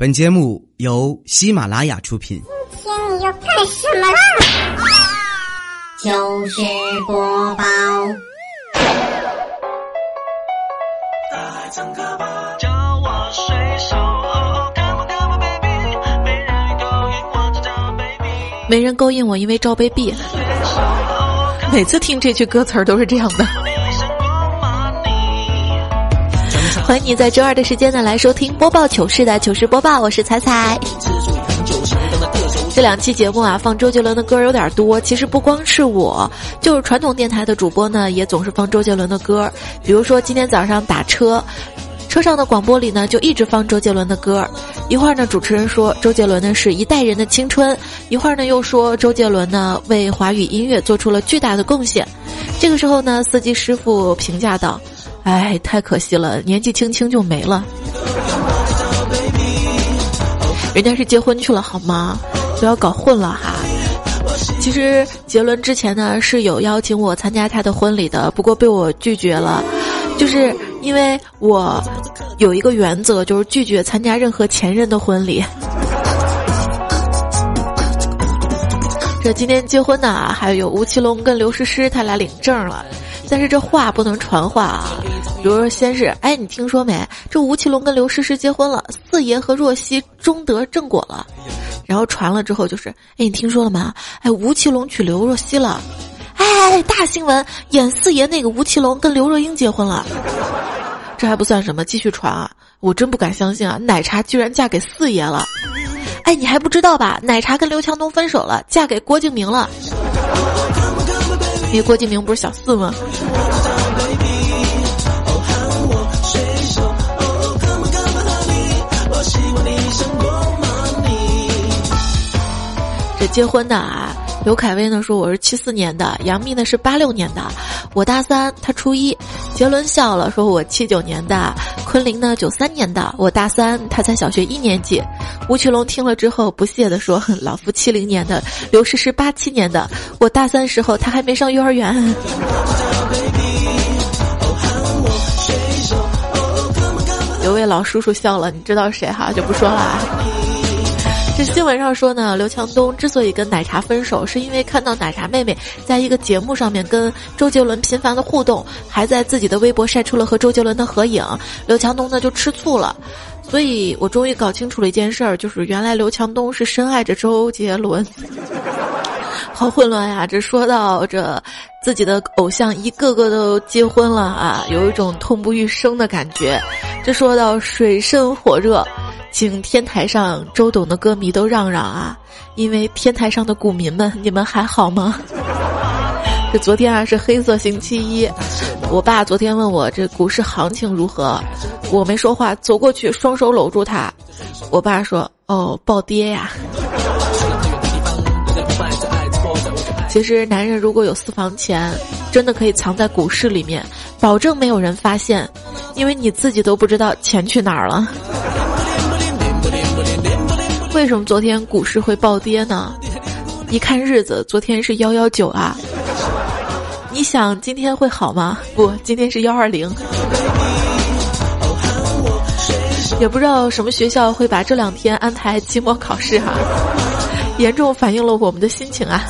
本节目由喜马拉雅出品。今天你要干什么啦？就是播报。叫我水手，干嘛干嘛，baby，没人勾引我，只叫 baby。没人勾引我，因为罩杯臂。每次听这句歌词儿都是这样的。欢迎你在周二的时间呢来收听播报糗事的糗事播报，我是彩彩。这两期节目啊，放周杰伦的歌有点多。其实不光是我，就是传统电台的主播呢，也总是放周杰伦的歌。比如说今天早上打车，车上的广播里呢就一直放周杰伦的歌。一会儿呢，主持人说周杰伦呢是一代人的青春；一会儿呢又说周杰伦呢为华语音乐做出了巨大的贡献。这个时候呢，司机师傅评价道。哎，太可惜了，年纪轻轻就没了。人家是结婚去了好吗？不要搞混了哈。其实杰伦之前呢是有邀请我参加他的婚礼的，不过被我拒绝了，就是因为我有一个原则，就是拒绝参加任何前任的婚礼。这今天结婚的还有吴奇隆跟刘诗诗，他俩领证了。但是这话不能传话啊，比如说先是，哎，你听说没？这吴奇隆跟刘诗诗结婚了，四爷和若曦终得正果了。然后传了之后就是，哎，你听说了吗？哎，吴奇隆娶刘若曦了，哎，大新闻，演四爷那个吴奇隆跟刘若英结婚了。这还不算什么，继续传啊！我真不敢相信啊，奶茶居然嫁给四爷了。哎，你还不知道吧？奶茶跟刘强东分手了，嫁给郭敬明了。因为郭敬明不是小四吗？结婚的啊，刘恺威呢说我是七四年的，杨幂呢是八六年的，我大三，他初一。杰伦笑了，说我七九年的，昆凌呢九三年的，我大三，他才小学一年级。吴奇隆听了之后不屑地说：“老夫七零年的，刘诗诗八七年的，我大三时候他还没上幼儿园。”有位老叔叔笑了，你知道谁哈？就不说了。这新闻上说呢，刘强东之所以跟奶茶分手，是因为看到奶茶妹妹在一个节目上面跟周杰伦频繁的互动，还在自己的微博晒出了和周杰伦的合影，刘强东呢就吃醋了。所以我终于搞清楚了一件事儿，就是原来刘强东是深爱着周杰伦。好混乱呀！这说到这自己的偶像一个个都结婚了啊，有一种痛不欲生的感觉。这说到水深火热。请天台上周董的歌迷都让让啊！因为天台上的股民们，你们还好吗？这昨天啊是黑色星期一，我爸昨天问我这股市行情如何，我没说话，走过去双手搂住他。我爸说：“哦，暴跌呀。”其实男人如果有私房钱，真的可以藏在股市里面，保证没有人发现，因为你自己都不知道钱去哪儿了。为什么昨天股市会暴跌呢？一看日子，昨天是幺幺九啊。你想今天会好吗？不，今天是幺二零。也不知道什么学校会把这两天安排期末考试哈，严重反映了我们的心情啊。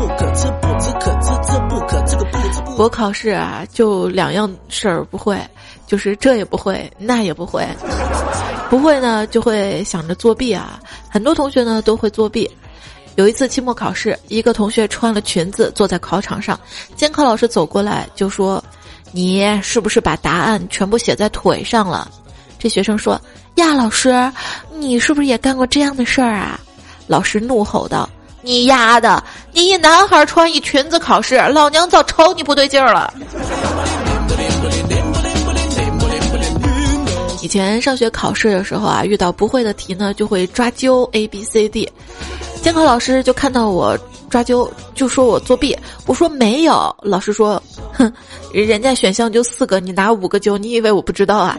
不可吃，不知可知，这不可，这个不知。我考试啊，就两样事儿不会，就是这也不会，那也不会。不会呢，就会想着作弊啊！很多同学呢都会作弊。有一次期末考试，一个同学穿了裙子坐在考场上，监考老师走过来就说：“你是不是把答案全部写在腿上了？”这学生说：“呀，老师，你是不是也干过这样的事儿啊？”老师怒吼道：“你丫的！你一男孩穿一裙子考试，老娘早瞅你不对劲儿了。”以前上学考试的时候啊，遇到不会的题呢，就会抓阄 A B C D，监考老师就看到我抓阄，就说我作弊。我说没有，老师说，哼，人家选项就四个，你拿五个阄，你以为我不知道啊？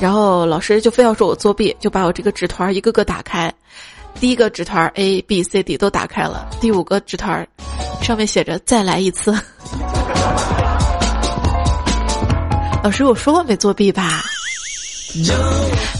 然后老师就非要说我作弊，就把我这个纸团一个个打开，第一个纸团 A B C D 都打开了，第五个纸团上面写着再来一次。老师，我说过没作弊吧？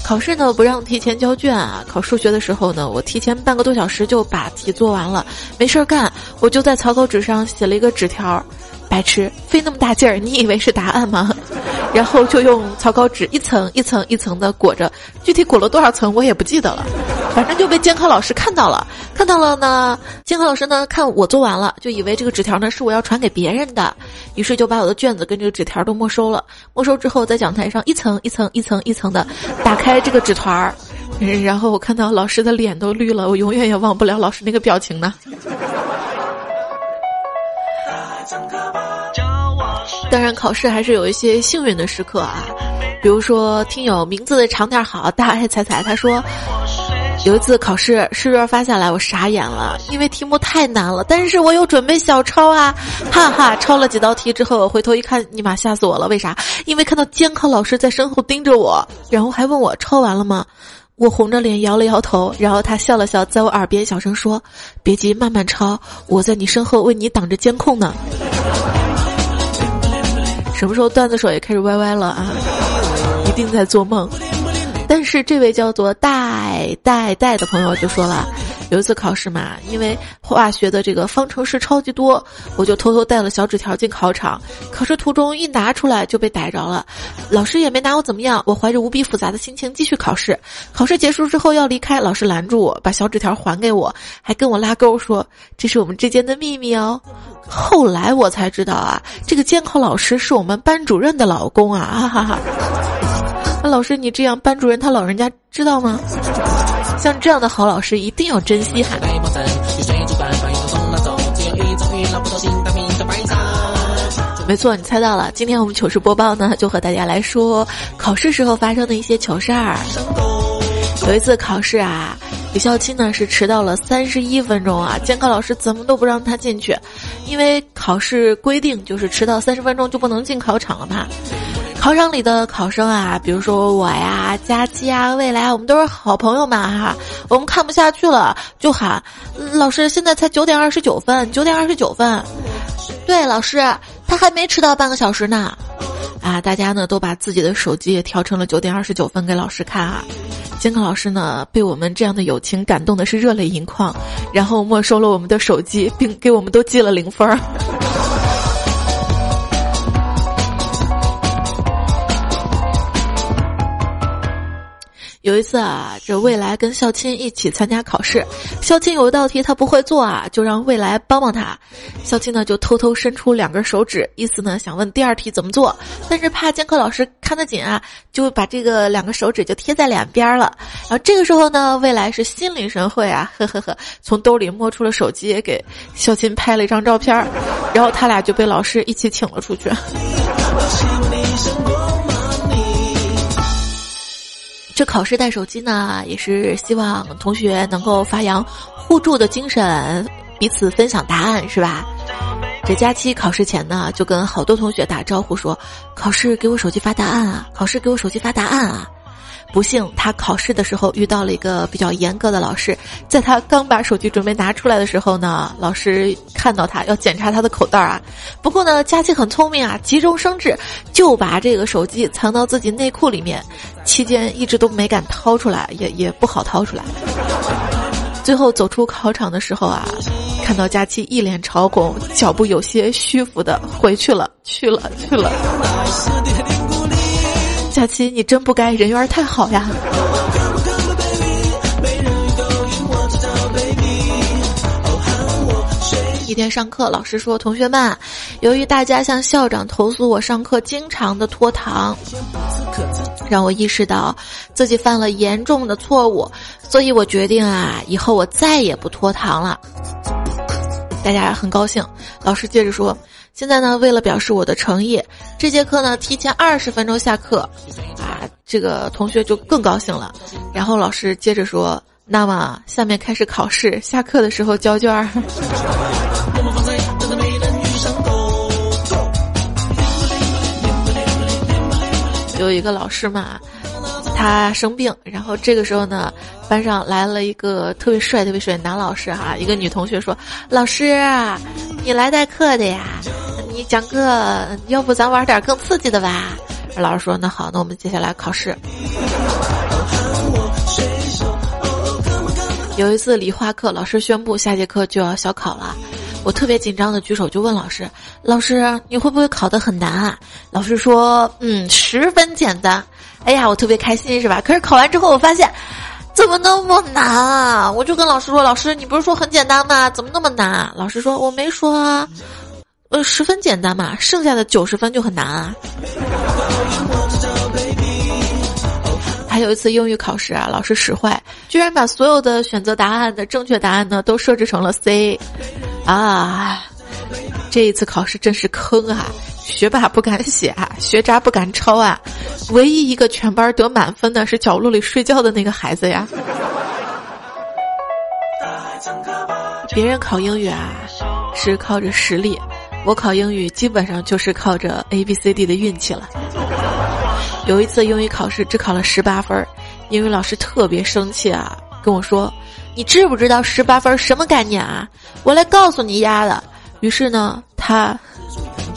考试呢不让提前交卷啊，考数学的时候呢，我提前半个多小时就把题做完了，没事儿干，我就在草稿纸上写了一个纸条。白痴，费那么大劲儿，你以为是答案吗？然后就用草稿纸一层一层一层的裹着，具体裹了多少层我也不记得了，反正就被监考老师看到了。看到了呢，监考老师呢看我做完了，就以为这个纸条呢是我要传给别人的，于是就把我的卷子跟这个纸条都没收了。没收之后，在讲台上一层一层一层一层的打开这个纸团儿，然后我看到老师的脸都绿了，我永远也忘不了老师那个表情呢。当然，考试还是有一些幸运的时刻啊，比如说听友名字长点好，大爱彩彩他说，有一次考试试卷发下来，我傻眼了，因为题目太难了，但是我有准备小抄啊，哈哈，抄了几道题之后，回头一看，尼玛吓死我了，为啥？因为看到监考老师在身后盯着我，然后还问我抄完了吗？我红着脸摇了摇头，然后他笑了笑，在我耳边小声说：“别急，慢慢抄，我在你身后为你挡着监控呢。”什么时候段子手也开始歪歪了啊？一定在做梦。但是这位叫做戴戴戴的朋友就说了。有一次考试嘛，因为化学的这个方程式超级多，我就偷偷带了小纸条进考场。考试途中一拿出来就被逮着了，老师也没拿我怎么样。我怀着无比复杂的心情继续考试。考试结束之后要离开，老师拦住我，把小纸条还给我，还跟我拉钩说这是我们之间的秘密哦。后来我才知道啊，这个监考老师是我们班主任的老公啊！哈哈哈。那老师你这样，班主任他老人家知道吗？像这样的好老师一定要珍惜哈。没错，你猜到了。今天我们糗事播报呢，就和大家来说考试时候发生的一些糗事儿。有一次考试啊，李孝钦呢是迟到了三十一分钟啊，监考老师怎么都不让他进去，因为考试规定就是迟到三十分钟就不能进考场了嘛。考场里的考生啊，比如说我呀、佳期啊、未来，我们都是好朋友嘛哈。我们看不下去了，就喊老师：“现在才九点二十九分，九点二十九分。”对，老师，他还没迟到半个小时呢。啊，大家呢都把自己的手机也调成了九点二十九分给老师看啊。监考老师呢被我们这样的友情感动的是热泪盈眶，然后没收了我们的手机，并给我们都记了零分儿。有一次啊，这未来跟校青一起参加考试，校青有一道题他不会做啊，就让未来帮帮他。校青呢就偷偷伸出两根手指，意思呢想问第二题怎么做，但是怕监考老师看得紧啊，就把这个两个手指就贴在两边了。然后这个时候呢，未来是心领神会啊，呵呵呵，从兜里摸出了手机，给校青拍了一张照片，然后他俩就被老师一起请了出去。这考试带手机呢，也是希望同学能够发扬互助的精神，彼此分享答案，是吧？这假期考试前呢，就跟好多同学打招呼说：“考试给我手机发答案啊！考试给我手机发答案啊！”不幸他考试的时候遇到了一个比较严格的老师，在他刚把手机准备拿出来的时候呢，老师看到他要检查他的口袋啊。不过呢，佳琪很聪明啊，急中生智，就把这个手机藏到自己内裤里面，期间一直都没敢掏出来，也也不好掏出来。最后走出考场的时候啊，看到佳琪一脸潮红，脚步有些虚浮的回去了，去了，去了。佳琪，你真不该，人缘太好呀！一天上课，老师说：“同学们，由于大家向校长投诉我上课经常的拖堂，让我意识到自己犯了严重的错误，所以我决定啊，以后我再也不拖堂了。”大家很高兴。老师接着说。现在呢，为了表示我的诚意，这节课呢提前二十分钟下课，啊，这个同学就更高兴了。然后老师接着说：“那么下面开始考试，下课的时候交卷儿。”有一个老师嘛。他生病，然后这个时候呢，班上来了一个特别帅、特别帅的男老师哈。一个女同学说：“老师，你来代课的呀？你讲课，要不咱玩点更刺激的吧？”老师说：“那好，那我们接下来考试。”有一次理化课，老师宣布下节课就要小考了，我特别紧张的举手就问老师：“老师，你会不会考得很难啊？”老师说：“嗯，十分简单。”哎呀，我特别开心是吧？可是考完之后我发现，怎么那么难啊？我就跟老师说：“老师，你不是说很简单吗？怎么那么难？”？”老师说：“我没说啊，呃，十分简单嘛，剩下的九十分就很难啊。”还有一次英语考试啊，老师使坏，居然把所有的选择答案的正确答案呢都设置成了 C，啊，这一次考试真是坑啊！学霸不敢写啊，学渣不敢抄啊，唯一一个全班得满分的是角落里睡觉的那个孩子呀。别人考英语啊是靠着实力，我考英语基本上就是靠着 A B C D 的运气了。有一次英语考试只考了十八分，英语老师特别生气啊，跟我说：“你知不知道十八分什么概念啊？我来告诉你丫的。”于是呢，他，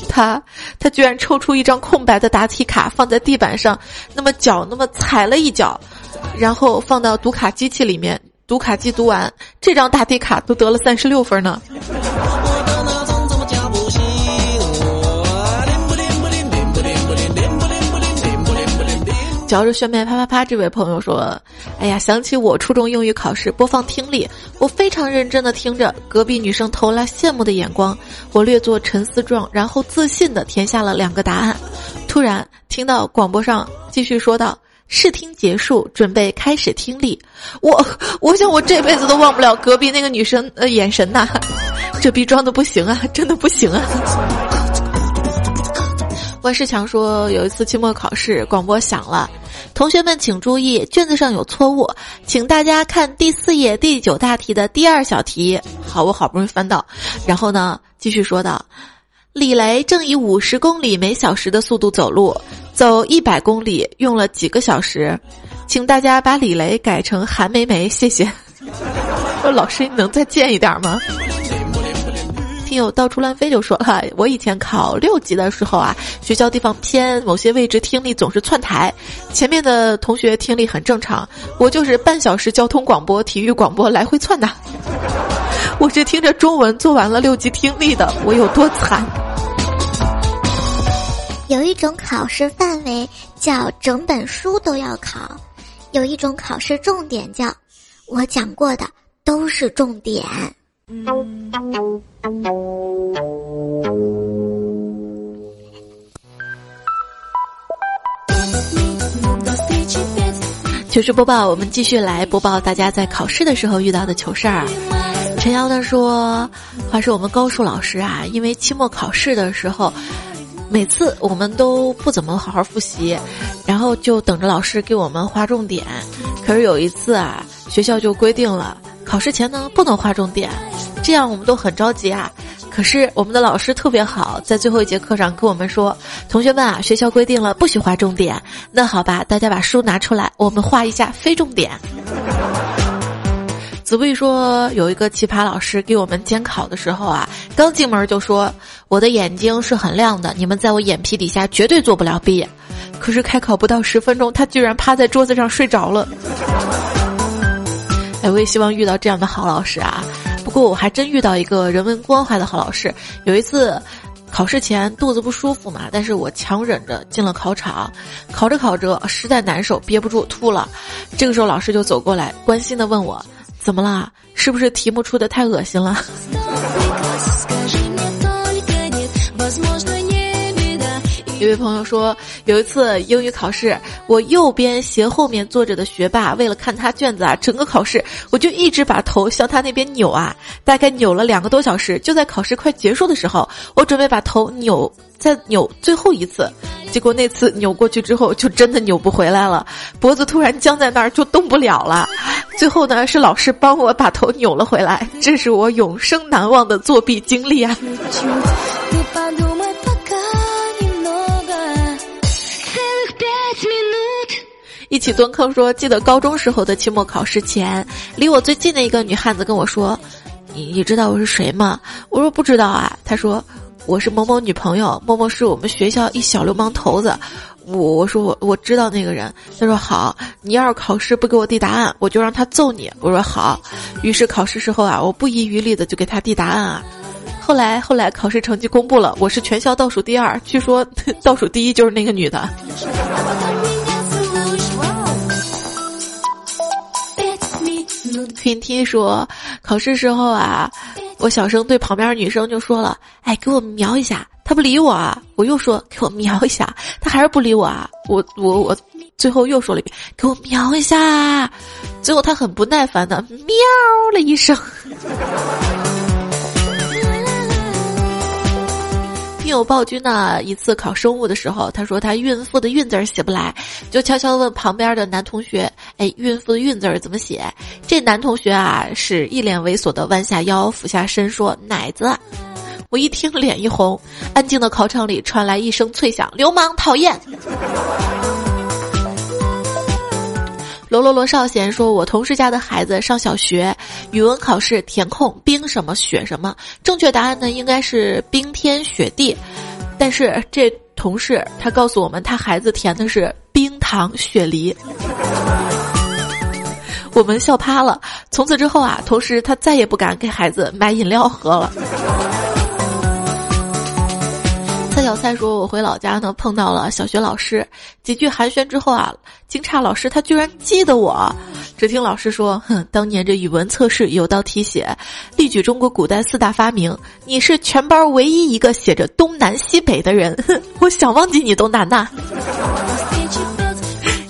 他，他居然抽出一张空白的答题卡放在地板上，那么脚那么踩了一脚，然后放到读卡机器里面，读卡机读完这张答题卡都得了三十六分呢。嚼着炫迈啪啪啪，这位朋友说：“哎呀，想起我初中英语考试播放听力，我非常认真的听着，隔壁女生投来羡慕的眼光，我略作沉思状，然后自信的填下了两个答案。突然听到广播上继续说道：试听结束，准备开始听力。我我想我这辈子都忘不了隔壁那个女生的眼神呐，这逼装的不行啊，真的不行啊。”万世强说：“有一次期末考试，广播响了，同学们请注意，卷子上有错误，请大家看第四页第九大题的第二小题。”好，我好不容易翻到，然后呢，继续说道：“李雷正以五十公里每小时的速度走路，走一百公里用了几个小时？请大家把李雷改成韩梅梅，谢谢。”说老师，你能再贱一点吗？听友到处乱飞就说了，我以前考六级的时候啊，学校地方偏，某些位置听力总是窜台，前面的同学听力很正常，我就是半小时交通广播、体育广播来回窜的。我是听着中文做完了六级听力的，我有多惨？有一种考试范围叫整本书都要考，有一种考试重点叫我讲过的都是重点。糗事播报，我们继续来播报大家在考试的时候遇到的糗事儿。陈瑶呢说，话说我们高数老师啊，因为期末考试的时候，每次我们都不怎么好好复习，然后就等着老师给我们划重点。可是有一次啊，学校就规定了，考试前呢不能划重点，这样我们都很着急啊。可是我们的老师特别好，在最后一节课上跟我们说：“同学们啊，学校规定了不许划重点。那好吧，大家把书拿出来，我们画一下非重点。”子不语说，有一个奇葩老师给我们监考的时候啊，刚进门就说：“我的眼睛是很亮的，你们在我眼皮底下绝对做不了弊。”可是开考不到十分钟，他居然趴在桌子上睡着了。我也希望遇到这样的好老师啊。不过我还真遇到一个人文关怀的好老师。有一次，考试前肚子不舒服嘛，但是我强忍着进了考场，考着考着实在难受，憋不住吐了。这个时候老师就走过来，关心的问我：“怎么啦？是不是题目出的太恶心了？” 一位朋友说，有一次英语考试，我右边斜后面坐着的学霸，为了看他卷子啊，整个考试我就一直把头向他那边扭啊，大概扭了两个多小时。就在考试快结束的时候，我准备把头扭再扭最后一次，结果那次扭过去之后，就真的扭不回来了，脖子突然僵在那儿，就动不了了。最后呢，是老师帮我把头扭了回来，这是我永生难忘的作弊经历啊。一起蹲坑说，记得高中时候的期末考试前，离我最近的一个女汉子跟我说：“你你知道我是谁吗？”我说：“不知道啊。”她说：“我是某某女朋友，某某是我们学校一小流氓头子，我我说我我知道那个人，他说好，你要是考试不给我递答案，我就让他揍你。我说好，于是考试时候啊，我不遗余力的就给他递答案啊。后来后来考试成绩公布了，我是全校倒数第二，据说倒数第一就是那个女的。偏听说，考试时候啊，我小声对旁边女生就说了：“哎，给我瞄一下。”她不理我啊，我又说：“给我瞄一下。”她还是不理我啊，我我我最后又说了一遍：“给我瞄一下。”最后她很不耐烦的喵了一声。女友暴君呢，一次考生物的时候，他说他孕妇的孕字儿写不来，就悄悄问旁边的男同学：“哎，孕妇的孕字儿怎么写？”这男同学啊，是一脸猥琐的弯下腰，俯下身说：“奶子。”我一听脸一红，安静的考场里传来一声脆响：“流氓，讨厌！”罗罗罗少贤说：“我同事家的孩子上小学，语文考试填空冰什么雪什么，正确答案呢应该是冰天雪地，但是这同事他告诉我们，他孩子填的是冰糖雪梨。”我们笑趴了。从此之后啊，同时他再也不敢给孩子买饮料喝了。小蔡说：“我回老家呢，碰到了小学老师，几句寒暄之后啊，惊诧老师他居然记得我。只听老师说：‘哼，当年这语文测试有道题写，例举中国古代四大发明，你是全班唯一一个写着东南西北的人。哼，我想忘记你都难呐。’”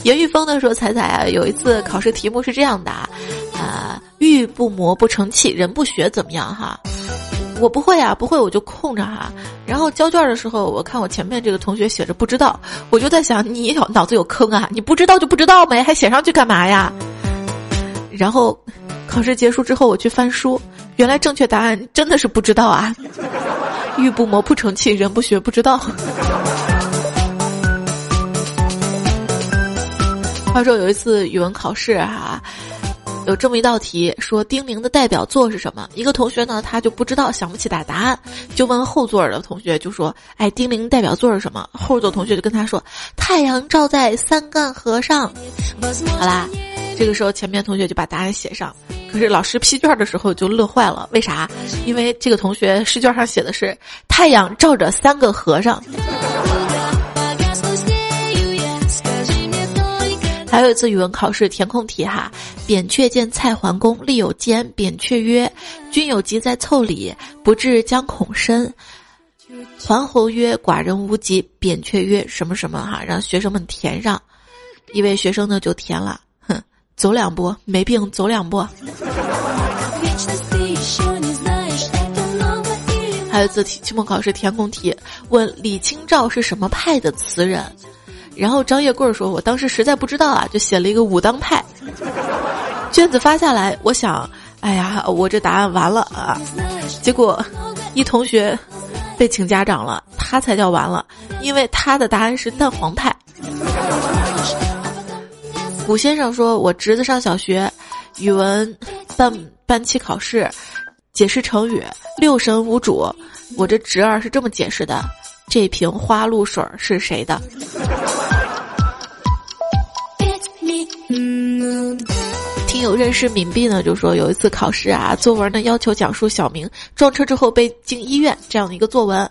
严玉峰呢说：“彩彩啊，有一次考试题目是这样的，啊，玉不磨不成器，人不学怎么样哈？”我不会啊，不会我就空着哈。然后交卷的时候，我看我前面这个同学写着不知道，我就在想，你脑脑子有坑啊？你不知道就不知道呗，还写上去干嘛呀？然后考试结束之后，我去翻书，原来正确答案真的是不知道啊。玉不磨不成器，人不学不知道。话说有一次语文考试哈。有这么一道题，说丁玲的代表作是什么？一个同学呢，他就不知道，想不起答答案，就问后座的同学，就说：“哎，丁玲代表作是什么？”后座同学就跟他说：“太阳照在三干河上。”好啦，这个时候前面同学就把答案写上，可是老师批卷的时候就乐坏了，为啥？因为这个同学试卷上写的是“太阳照着三个和尚”。还有一次语文考试填空题哈，扁鹊见蔡桓公立有间，扁鹊曰：“君有疾在腠理，不治将恐深。”桓侯曰：“寡人无疾。”扁鹊曰：“什么什么哈？”让学生们填上，一位学生呢就填了，哼，走两步没病，走两步。还有一次期末考试填空题，问李清照是什么派的词人？然后张叶贵说：“我当时实在不知道啊，就写了一个武当派。”卷子发下来，我想，哎呀，我这答案完了啊！结果，一同学被请家长了，他才叫完了，因为他的答案是蛋黄派。古先生说：“我侄子上小学，语文班班期考试，解释成语‘六神无主’，我这侄儿是这么解释的。”这瓶花露水是谁的？听友认识敏币呢，就说有一次考试啊，作文呢要求讲述小明撞车之后被进医院这样的一个作文，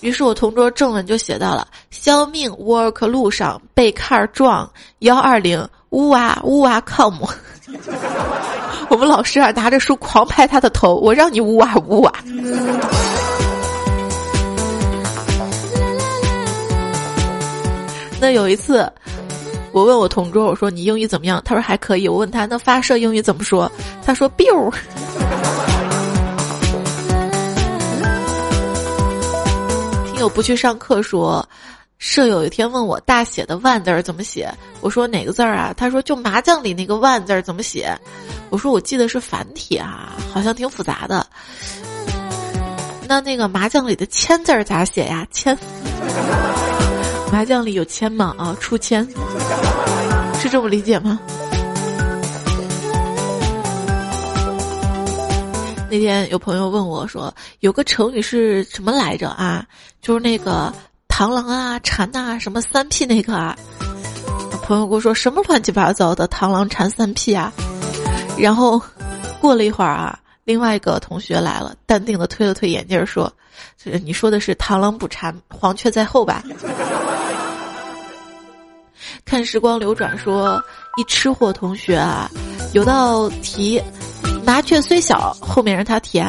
于是我同桌正文就写到了：消命 work 路上被 car 撞幺二零呜哇呜哇 come，。我们老师啊拿着书狂拍他的头，我让你呜哇呜哇。那有一次，我问我同桌，我说你英语怎么样？他说还可以。我问他那发射英语怎么说？他说 biu。听友不去上课说，舍友有一天问我大写的万字儿怎么写？我说哪个字儿啊？他说就麻将里那个万字儿怎么写？我说我记得是繁体啊，好像挺复杂的。那那个麻将里的千字儿咋写呀？千。麻将里有签吗？啊，出签，是这么理解吗？那天有朋友问我说，有个成语是什么来着啊？就是那个螳螂啊、蝉呐、什么三屁那个啊。朋友跟我说什么乱七八糟的螳螂、蝉、三屁啊。然后过了一会儿啊，另外一个同学来了，淡定的推了推眼镜说：“你说的是螳螂捕蝉，黄雀在后吧？”看时光流转说，一吃货同学啊，有道题，麻雀虽小，后面让他填。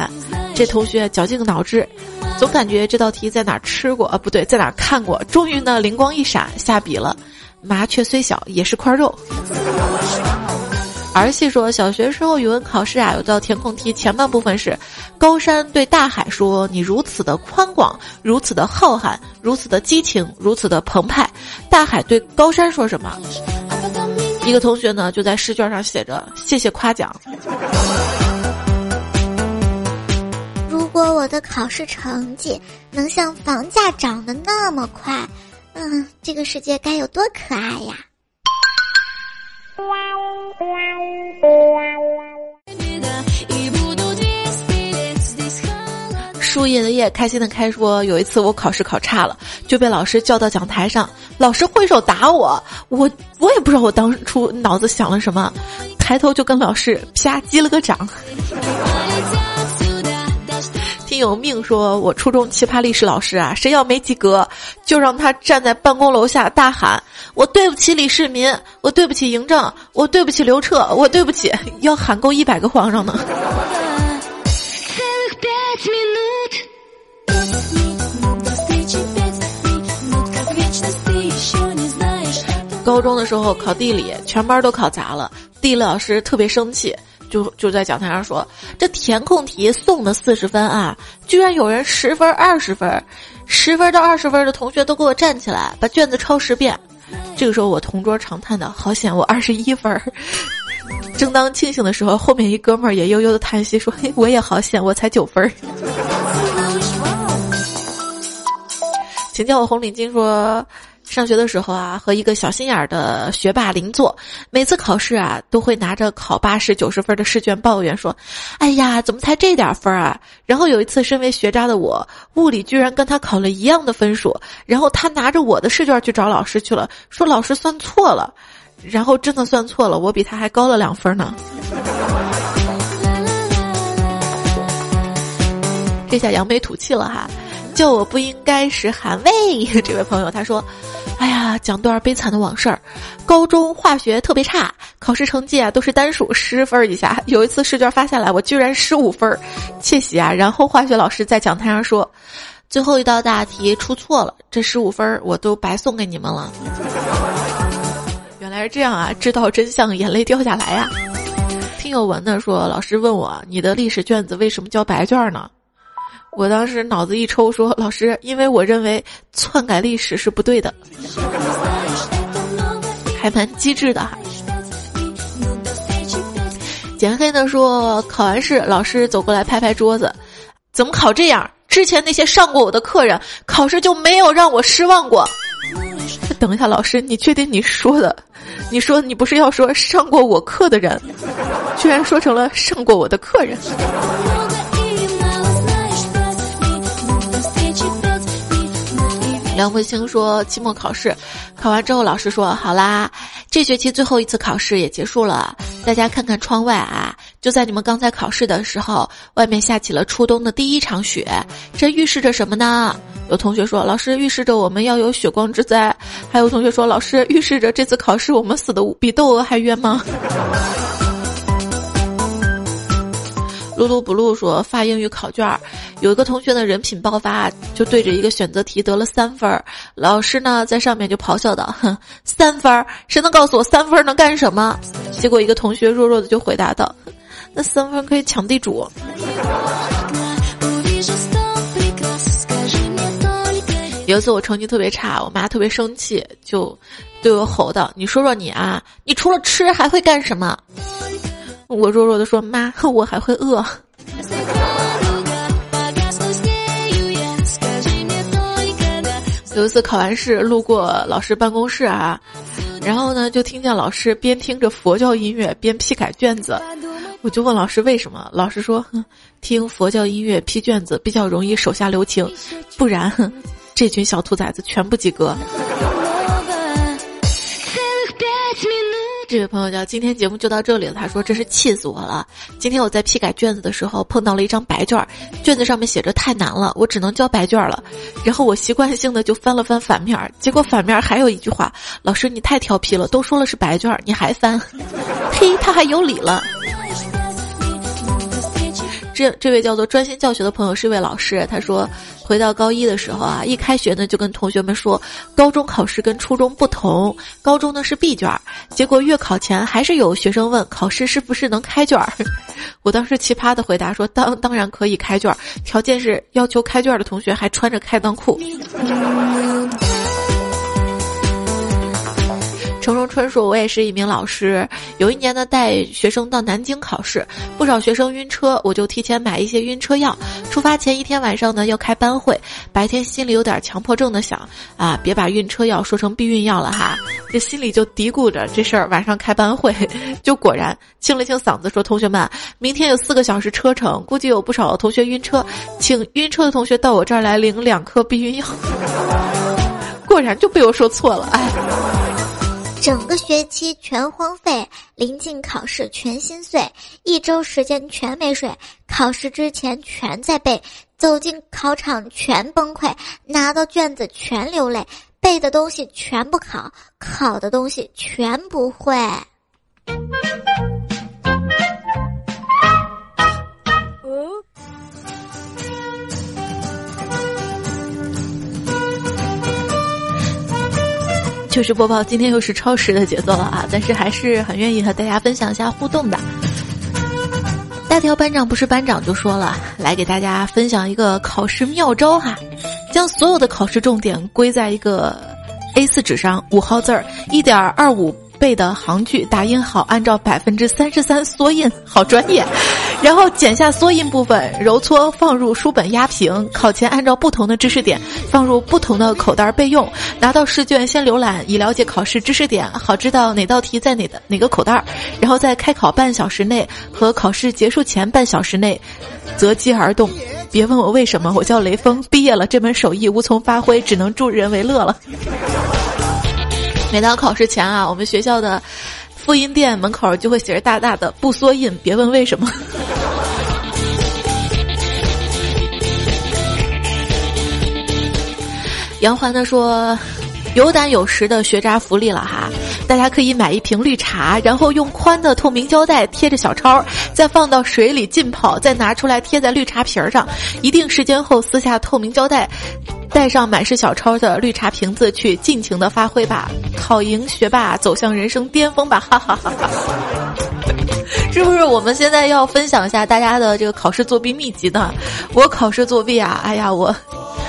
这同学绞尽脑汁，总感觉这道题在哪儿吃过啊？不对，在哪儿看过？终于呢，灵光一闪，下笔了。麻雀虽小，也是块肉。儿戏说，小学时候语文考试啊，有道填空题，前半部分是高山对大海说：“你如此的宽广，如此的浩瀚，如此的激情，如此的澎湃。”大海对高山说什么？一个同学呢就在试卷上写着：“谢谢夸奖。”如果我的考试成绩能像房价涨得那么快，嗯，这个世界该有多可爱呀！树叶的叶开心的开说，有一次我考试考差了，就被老师叫到讲台上，老师挥手打我，我我也不知道我当初脑子想了什么，抬头就跟老师啪击了个掌。听有命说，我初中奇葩历史老师啊，谁要没及格，就让他站在办公楼下大喊：“我对不起李世民，我对不起嬴政，我对不起刘彻，我对不起。”要喊够一百个皇上呢。高中的时候考地理，全班都考砸了，地理老师特别生气，就就在讲台上说：“这填空题送的四十分啊，居然有人十分、二十分，十分到二十分的同学都给我站起来，把卷子抄十遍。”这个时候我同桌长叹道：“好险，我二十一分。”正当清醒的时候，后面一哥们儿也悠悠的叹息说：“嘿，我也好险，我才九分。”请叫我红领巾说。上学的时候啊，和一个小心眼儿的学霸邻座，每次考试啊，都会拿着考八十九十分的试卷抱怨说：“哎呀，怎么才这点分啊？”然后有一次，身为学渣的我，物理居然跟他考了一样的分数，然后他拿着我的试卷去找老师去了，说老师算错了，然后真的算错了，我比他还高了两分呢。这下扬眉吐气了哈。叫我不应该是韩卫 这位朋友，他说：“哎呀，讲段悲惨的往事儿。高中化学特别差，考试成绩啊都是单数十分以下。有一次试卷发下来，我居然十五分，窃喜啊！然后化学老师在讲台上说，最后一道大题出错了，这十五分我都白送给你们了。原来是这样啊！知道真相，眼泪掉下来呀。听友文的说，老师问我，你的历史卷子为什么交白卷呢？”我当时脑子一抽，说：“老师，因为我认为篡改历史是不对的，还蛮机智的哈。”简黑的说：“考完试，老师走过来拍拍桌子，怎么考这样？之前那些上过我的客人，考试就没有让我失望过。”等一下，老师，你确定你说的？你说你不是要说上过我课的人，居然说成了上过我的客人？梁慧清说：“期末考试考完之后，老师说好啦，这学期最后一次考试也结束了。大家看看窗外啊，就在你们刚才考试的时候，外面下起了初冬的第一场雪。这预示着什么呢？有同学说，老师预示着我们要有血光之灾。还有同学说，老师预示着这次考试我们死的比窦娥还冤吗？”噜噜不噜说发英语考卷，有一个同学的人品爆发，就对着一个选择题得了三分。老师呢在上面就咆哮道：“哼，三分，谁能告诉我三分能干什么？”结果一个同学弱弱的就回答道：“那三分可以抢地主。”有一次我成绩特别差，我妈特别生气，就对我吼道：“你说说你啊，你除了吃还会干什么？”我弱弱的说：“妈，我还会饿。”有一次考完试，路过老师办公室啊，然后呢，就听见老师边听着佛教音乐边批改卷子。我就问老师为什么，老师说：“听佛教音乐批卷子比较容易手下留情，不然这群小兔崽子全部及格。这位朋友叫今天节目就到这里了，他说真是气死我了。今天我在批改卷子的时候碰到了一张白卷，卷子上面写着太难了，我只能交白卷了。然后我习惯性的就翻了翻反面，结果反面还有一句话：老师你太调皮了，都说了是白卷，你还翻，嘿，他还有理了。这这位叫做专心教学的朋友是一位老师，他说，回到高一的时候啊，一开学呢就跟同学们说，高中考试跟初中不同，高中呢是闭卷儿。结果月考前还是有学生问考试是不是能开卷儿，我当时奇葩的回答说，当当然可以开卷，条件是要求开卷的同学还穿着开裆裤。程荣春说：“我也是一名老师，有一年呢带学生到南京考试，不少学生晕车，我就提前买一些晕车药。出发前一天晚上呢要开班会，白天心里有点强迫症的想啊，别把晕车药说成避孕药了哈，这心里就嘀咕着这事儿。晚上开班会，就果然清了清嗓子说：同学们，明天有四个小时车程，估计有不少同学晕车，请晕车的同学到我这儿来领两颗避孕药。果然就被我说错了，哎。”整个学期全荒废，临近考试全心碎，一周时间全没睡，考试之前全在背，走进考场全崩溃，拿到卷子全流泪，背的东西全部考，考的东西全不会。糗事播报，今天又是超时的节奏了啊！但是还是很愿意和大家分享一下互动的。大条班长不是班长就说了，来给大家分享一个考试妙招哈，将所有的考试重点归在一个 A 四纸上，五号字儿，一点二五。倍的行距打印好，按照百分之三十三缩印，好专业。然后剪下缩印部分，揉搓放入书本压平。考前按照不同的知识点放入不同的口袋备用。拿到试卷先浏览，以了解考试知识点，好知道哪道题在哪的哪个口袋。然后在开考半小时内和考试结束前半小时内，择机而动。别问我为什么，我叫雷锋，毕业了这门手艺无从发挥，只能助人为乐了。每当考试前啊，我们学校的复印店门口就会写着大大的“不缩印”，别问为什么。杨环的说。有胆有识的学渣福利了哈！大家可以买一瓶绿茶，然后用宽的透明胶带贴着小抄，再放到水里浸泡，再拿出来贴在绿茶瓶上。一定时间后撕下透明胶带，带上满是小抄的绿茶瓶子去尽情的发挥吧！考赢学霸，走向人生巅峰吧！哈哈哈哈！是不是我们现在要分享一下大家的这个考试作弊秘籍呢？我考试作弊啊！哎呀我。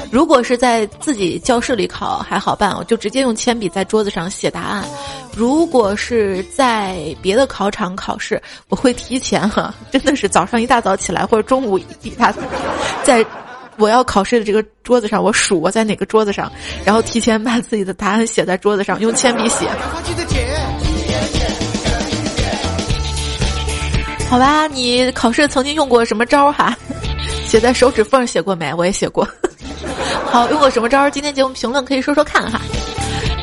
如果是在自己教室里考还好办，我就直接用铅笔在桌子上写答案。如果是在别的考场考试，我会提前哈，真的是早上一大早起来，或者中午一大早，在我要考试的这个桌子上，我数我在哪个桌子上，然后提前把自己的答案写在桌子上，用铅笔写。好吧，你考试曾经用过什么招哈？写在手指缝写过没？我也写过。好，用过什么招？今天节目评论可以说说看哈，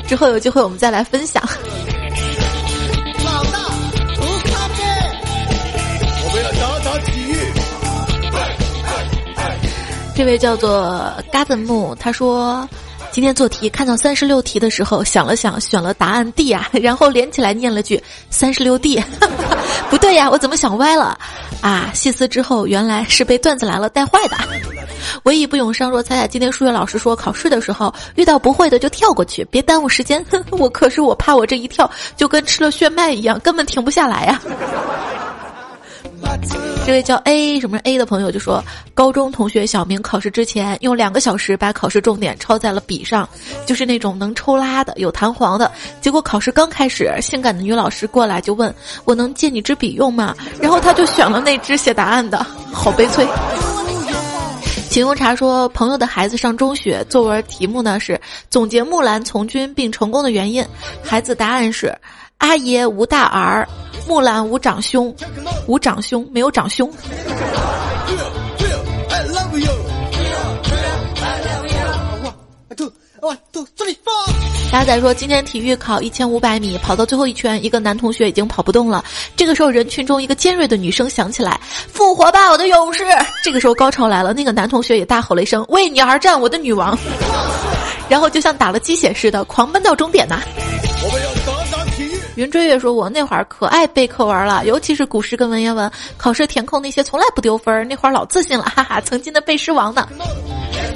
之后有机会我们再来分享。这位叫做嘎子木，他说。今天做题看到三十六题的时候，想了想，选了答案 D 啊，然后连起来念了句三十六 D，不对呀，我怎么想歪了？啊，细思之后，原来是被段子来了带坏的。唯一不永伤若彩彩，今天数学老师说，考试的时候遇到不会的就跳过去，别耽误时间。我可是我怕我这一跳就跟吃了炫迈一样，根本停不下来呀。这位叫 A 什么 A 的朋友就说，高中同学小明考试之前用两个小时把考试重点抄在了笔上，就是那种能抽拉的、有弹簧的。结果考试刚开始，性感的女老师过来就问我能借你支笔用吗？然后他就选了那支写答案的，好悲催。秦用茶说，朋友的孩子上中学，作文题目呢是总结木兰从军并成功的原因，孩子答案是阿爷无大儿。木兰无长兄，无长兄，没有长兄。大仔说，今天体育考一千五百米，跑到最后一圈，一个男同学已经跑不动了。这个时候，人群中一个尖锐的女声响起来：“复活吧，我的勇士！”这个时候高潮来了，那个男同学也大吼了一声：“为你而战，我的女王！” 然后就像打了鸡血似的，狂奔到终点呐。我们要。云追月说：“我那会儿可爱背课文了，尤其是古诗跟文言文，考试填空那些从来不丢分儿。那会儿老自信了，哈哈，曾经的背诗王呢。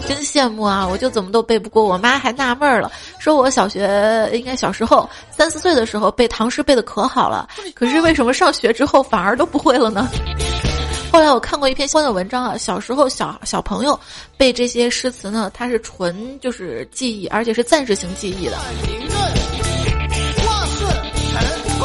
真羡慕啊！我就怎么都背不过，我妈还纳闷儿了，说我小学应该小时候三四岁的时候背唐诗背的可好了，可是为什么上学之后反而都不会了呢？”后来我看过一篇相关的文章啊，小时候小小朋友背这些诗词呢，它是纯就是记忆，而且是暂时性记忆的。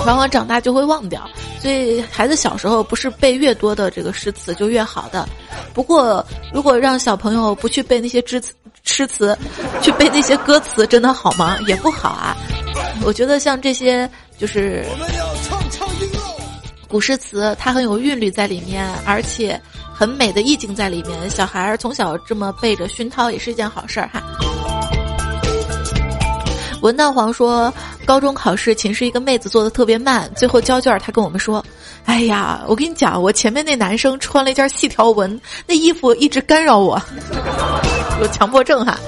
往往长大就会忘掉，所以孩子小时候不是背越多的这个诗词就越好的。不过，如果让小朋友不去背那些诗词，诗词，去背那些歌词，真的好吗？也不好啊。我觉得像这些就是我们要唱唱音乐。古诗词，它很有韵律在里面，而且很美的意境在里面。小孩儿从小这么背着熏陶也是一件好事儿哈。文蛋黄说，高中考试寝室一个妹子做的特别慢，最后交卷，他跟我们说：“哎呀，我跟你讲，我前面那男生穿了一件细条纹，那衣服一直干扰我，有强迫症哈。”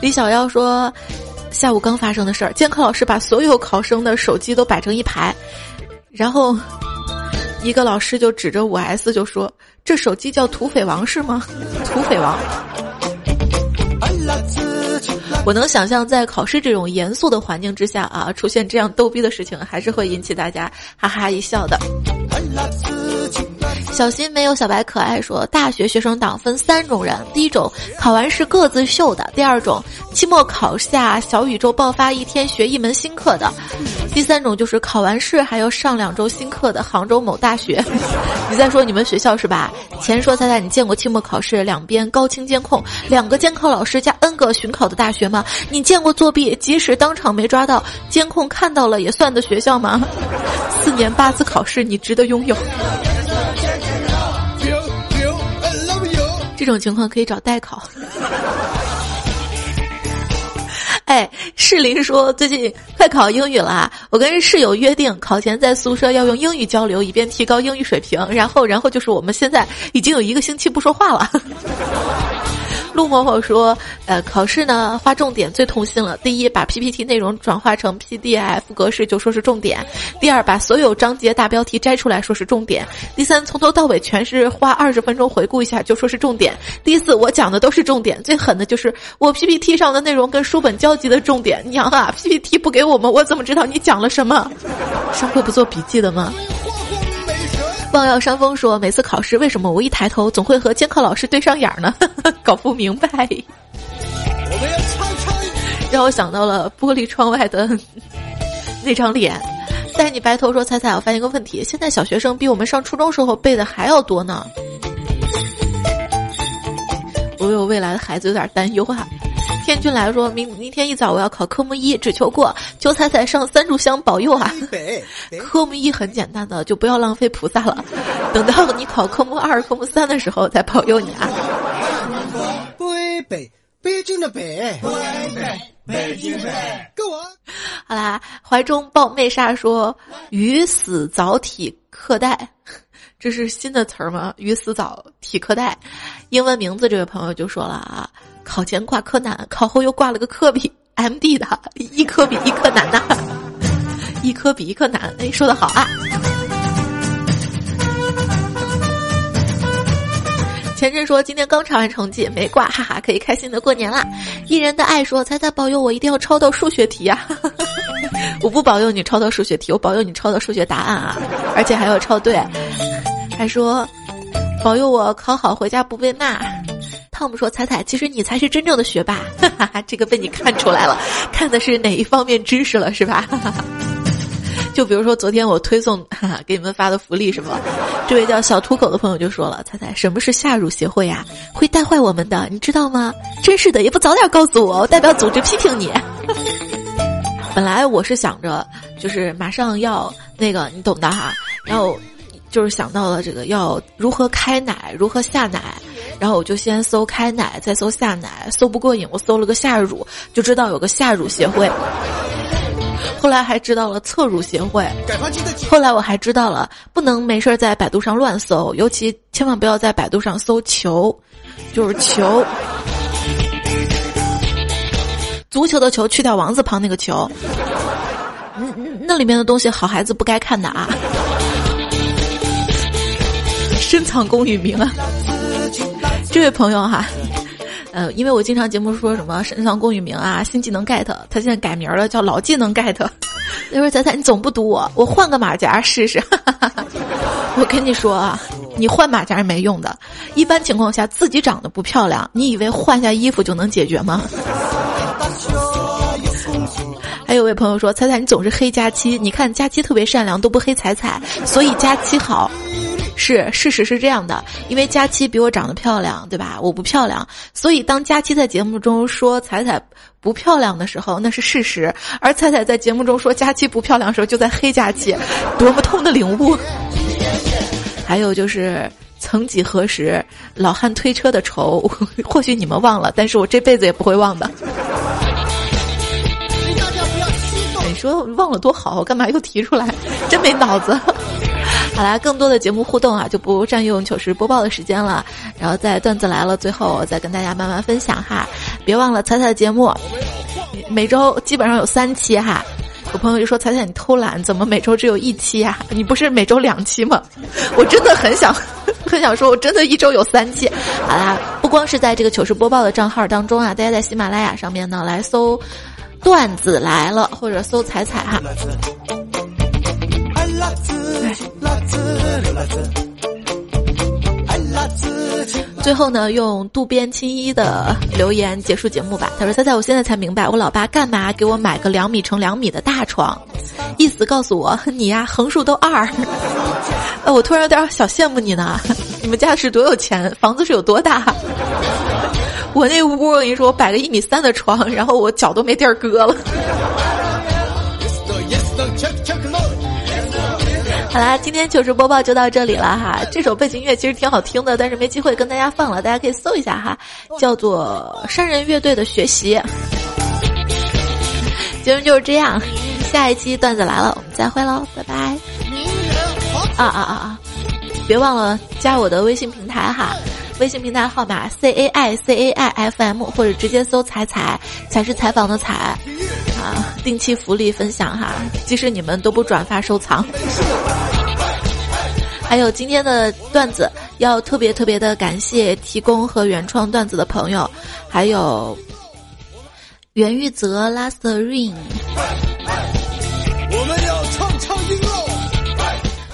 李小妖说，下午刚发生的事儿，监考老师把所有考生的手机都摆成一排，然后一个老师就指着五 S 就说：“这手机叫土匪王是吗？土匪王。”我能想象，在考试这种严肃的环境之下啊，出现这样逗逼的事情，还是会引起大家哈哈一笑的。小新没有小白可爱说，大学学生党分三种人：第一种考完试各自秀的；第二种期末考下小宇宙爆发一天学一门新课的；第三种就是考完试还要上两周新课的杭州某大学。你在说你们学校是吧？前说猜猜，你见过期末考试两边高清监控，两个监考老师加 N 个巡考的大学吗？你见过作弊即使当场没抓到，监控看到了也算的学校吗？四年八次考试，你值得拥有。这种情况可以找代考。哎，世林说最近快考英语了，我跟室友约定考前在宿舍要用英语交流，以便提高英语水平。然后，然后就是我们现在已经有一个星期不说话了。陆某某说：“呃，考试呢划重点最痛心了。第一，把 PPT 内容转化成 PDF 格式就说是重点；第二，把所有章节大标题摘出来说是重点；第三，从头到尾全是花二十分钟回顾一下就说是重点；第四，我讲的都是重点。最狠的就是我 PPT 上的内容跟书本交集的重点。娘啊，PPT 不给我们，我怎么知道你讲了什么？上课不做笔记的吗？” 望耀山峰说：“每次考试，为什么我一抬头总会和监考老师对上眼儿呢？搞不明白。”我们要唱唱。让我想到了玻璃窗外的那张脸。带你白头说：“猜猜，我发现一个问题，现在小学生比我们上初中时候背的还要多呢。”我为我未来的孩子有点担忧啊。天君来说明明天一早我要考科目一，只求过，求彩彩上三炷香保佑啊！科目一很简单的，就不要浪费菩萨了。等到你考科目二、科目三的时候再保佑你啊！北北北京的北，北北北京的北，跟我。好啦，怀中抱妹煞说：“鱼死早体课带。”这是新的词儿吗？鱼死早体课带，英文名字这位朋友就说了啊。考前挂柯南，考后又挂了个科比 M D 的，一科比一科难呐，一科比一科难。哎，说的好啊！前阵说今天刚查完成绩没挂，哈哈，可以开心的过年啦。一人的爱说，猜猜保佑我一定要抄到数学题呀！我不保佑你抄到数学题，我保佑你抄到数学答案啊，而且还要抄对。还说保佑我考好回家不被骂。汤姆说：“彩彩，其实你才是真正的学霸，哈哈，这个被你看出来了，看的是哪一方面知识了，是吧？就比如说昨天我推送哈哈给你们发的福利什么，这位叫小土狗的朋友就说了：彩彩，什么是下乳协会呀？会带坏我们的，你知道吗？真是的，也不早点告诉我，我代表组织批评你。本来我是想着，就是马上要那个，你懂的哈，然后就是想到了这个要如何开奶，如何下奶。”然后我就先搜开奶，再搜下奶，搜不过瘾，我搜了个下乳，就知道有个下乳协会。后来还知道了侧乳协会，后来我还知道了不能没事在百度上乱搜，尤其千万不要在百度上搜球，就是球，足球的球去掉王字旁那个球，嗯，那里面的东西好孩子不该看的啊，深藏功与名啊，这位朋友哈。呃，因为我经常节目说什么深藏功与名啊，新技能 get，他现在改名了，叫老技能 get。那说彩彩，你总不读我，我换个马甲试试。我跟你说啊，你换马甲是没用的，一般情况下自己长得不漂亮，你以为换下衣服就能解决吗？还有位朋友说，彩彩你总是黑佳期，你看佳期特别善良，都不黑彩彩，所以佳期好。是，事实是这样的，因为佳期比我长得漂亮，对吧？我不漂亮，所以当佳期在节目中说彩彩不漂亮的时候，那是事实；而彩彩在节目中说佳期不漂亮的时候，就在黑佳期，多么痛的领悟！还有就是，曾几何时，老汉推车的愁，或许你们忘了，但是我这辈子也不会忘的。你说忘了多好，我干嘛又提出来？真没脑子。好啦，更多的节目互动啊，就不占用糗事播报的时间了。然后在段子来了，最后再跟大家慢慢分享哈。别忘了彩彩的节目，每周基本上有三期哈。有朋友就说彩彩你偷懒，怎么每周只有一期呀？你不是每周两期吗？我真的很想 很想说，我真的一周有三期。好啦，不光是在这个糗事播报的账号当中啊，大家在喜马拉雅上面呢来搜段子来了，或者搜彩彩哈。最后呢，用渡边青一的留言结束节目吧。他说：“猜猜，我现在才明白，我老爸干嘛给我买个两米乘两米的大床？意思告诉我，你呀，横竖都二。呃，我突然有点小羡慕你呢。你们家是多有钱？房子是有多大？我那屋，我跟你说，我摆个一米三的床，然后我脚都没地儿搁了。”好啦，今天糗事播报就到这里了哈。这首背景音乐其实挺好听的，但是没机会跟大家放了，大家可以搜一下哈，叫做《山人乐队的学习》。节目就是这样，下一期段子来了，我们再会喽，拜拜。啊啊啊啊！别忘了加我的微信平台哈，微信平台号码 c a i c a i f m，或者直接搜“彩彩”，才是采访的采。定期福利分享哈，即使你们都不转发收藏。还有今天的段子，要特别特别的感谢提供和原创段子的朋友，还有袁玉泽、Last Rain，我们要唱唱音喽。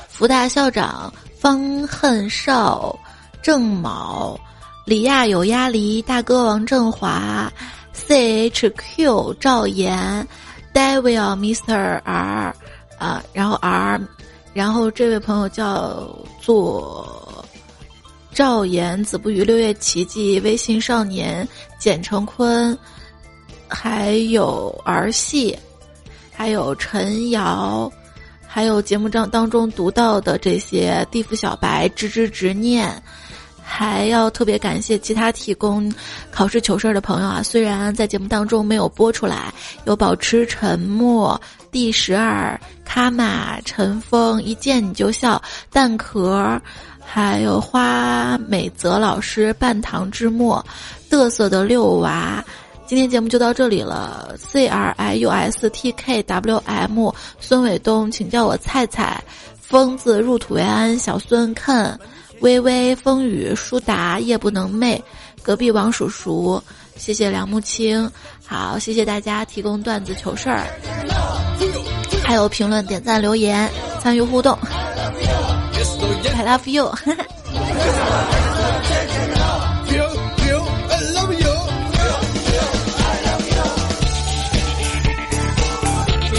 福大校长方恨少、郑某、李亚有鸭梨、大哥王振华。C H Q 赵岩，Devil Mr R，啊，然后 R，然后这位朋友叫做赵岩，子不语六月奇迹，微信少年简成坤，还有儿戏，还有陈瑶，还有节目章当中读到的这些地府小白，吱吱执念。还要特别感谢其他提供考试糗事儿的朋友啊！虽然在节目当中没有播出来，有保持沉默、第十二、卡玛、陈峰、一见你就笑、蛋壳，还有花美泽老师、半糖之末、嘚瑟的六娃。今天节目就到这里了，C R I U S T K W M，孙伟东，请叫我菜菜，疯子入土为安，小孙看。微微风雨，舒达夜不能寐，隔壁王叔叔，谢谢梁木青，好，谢谢大家提供段子糗事儿，还有评论、点赞、留言、参与互动，I love you，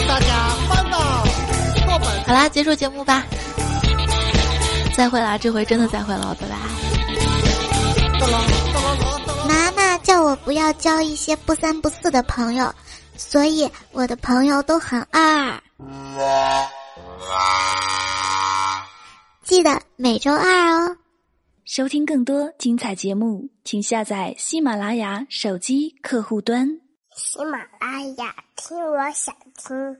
大家翻到课本。好啦，结束节目吧。再会啦，这回真的再会了，拜拜。妈妈叫我不要交一些不三不四的朋友，所以我的朋友都很二。记得每周二哦。收听更多精彩节目，请下载喜马拉雅手机客户端。喜马拉雅，听我想听。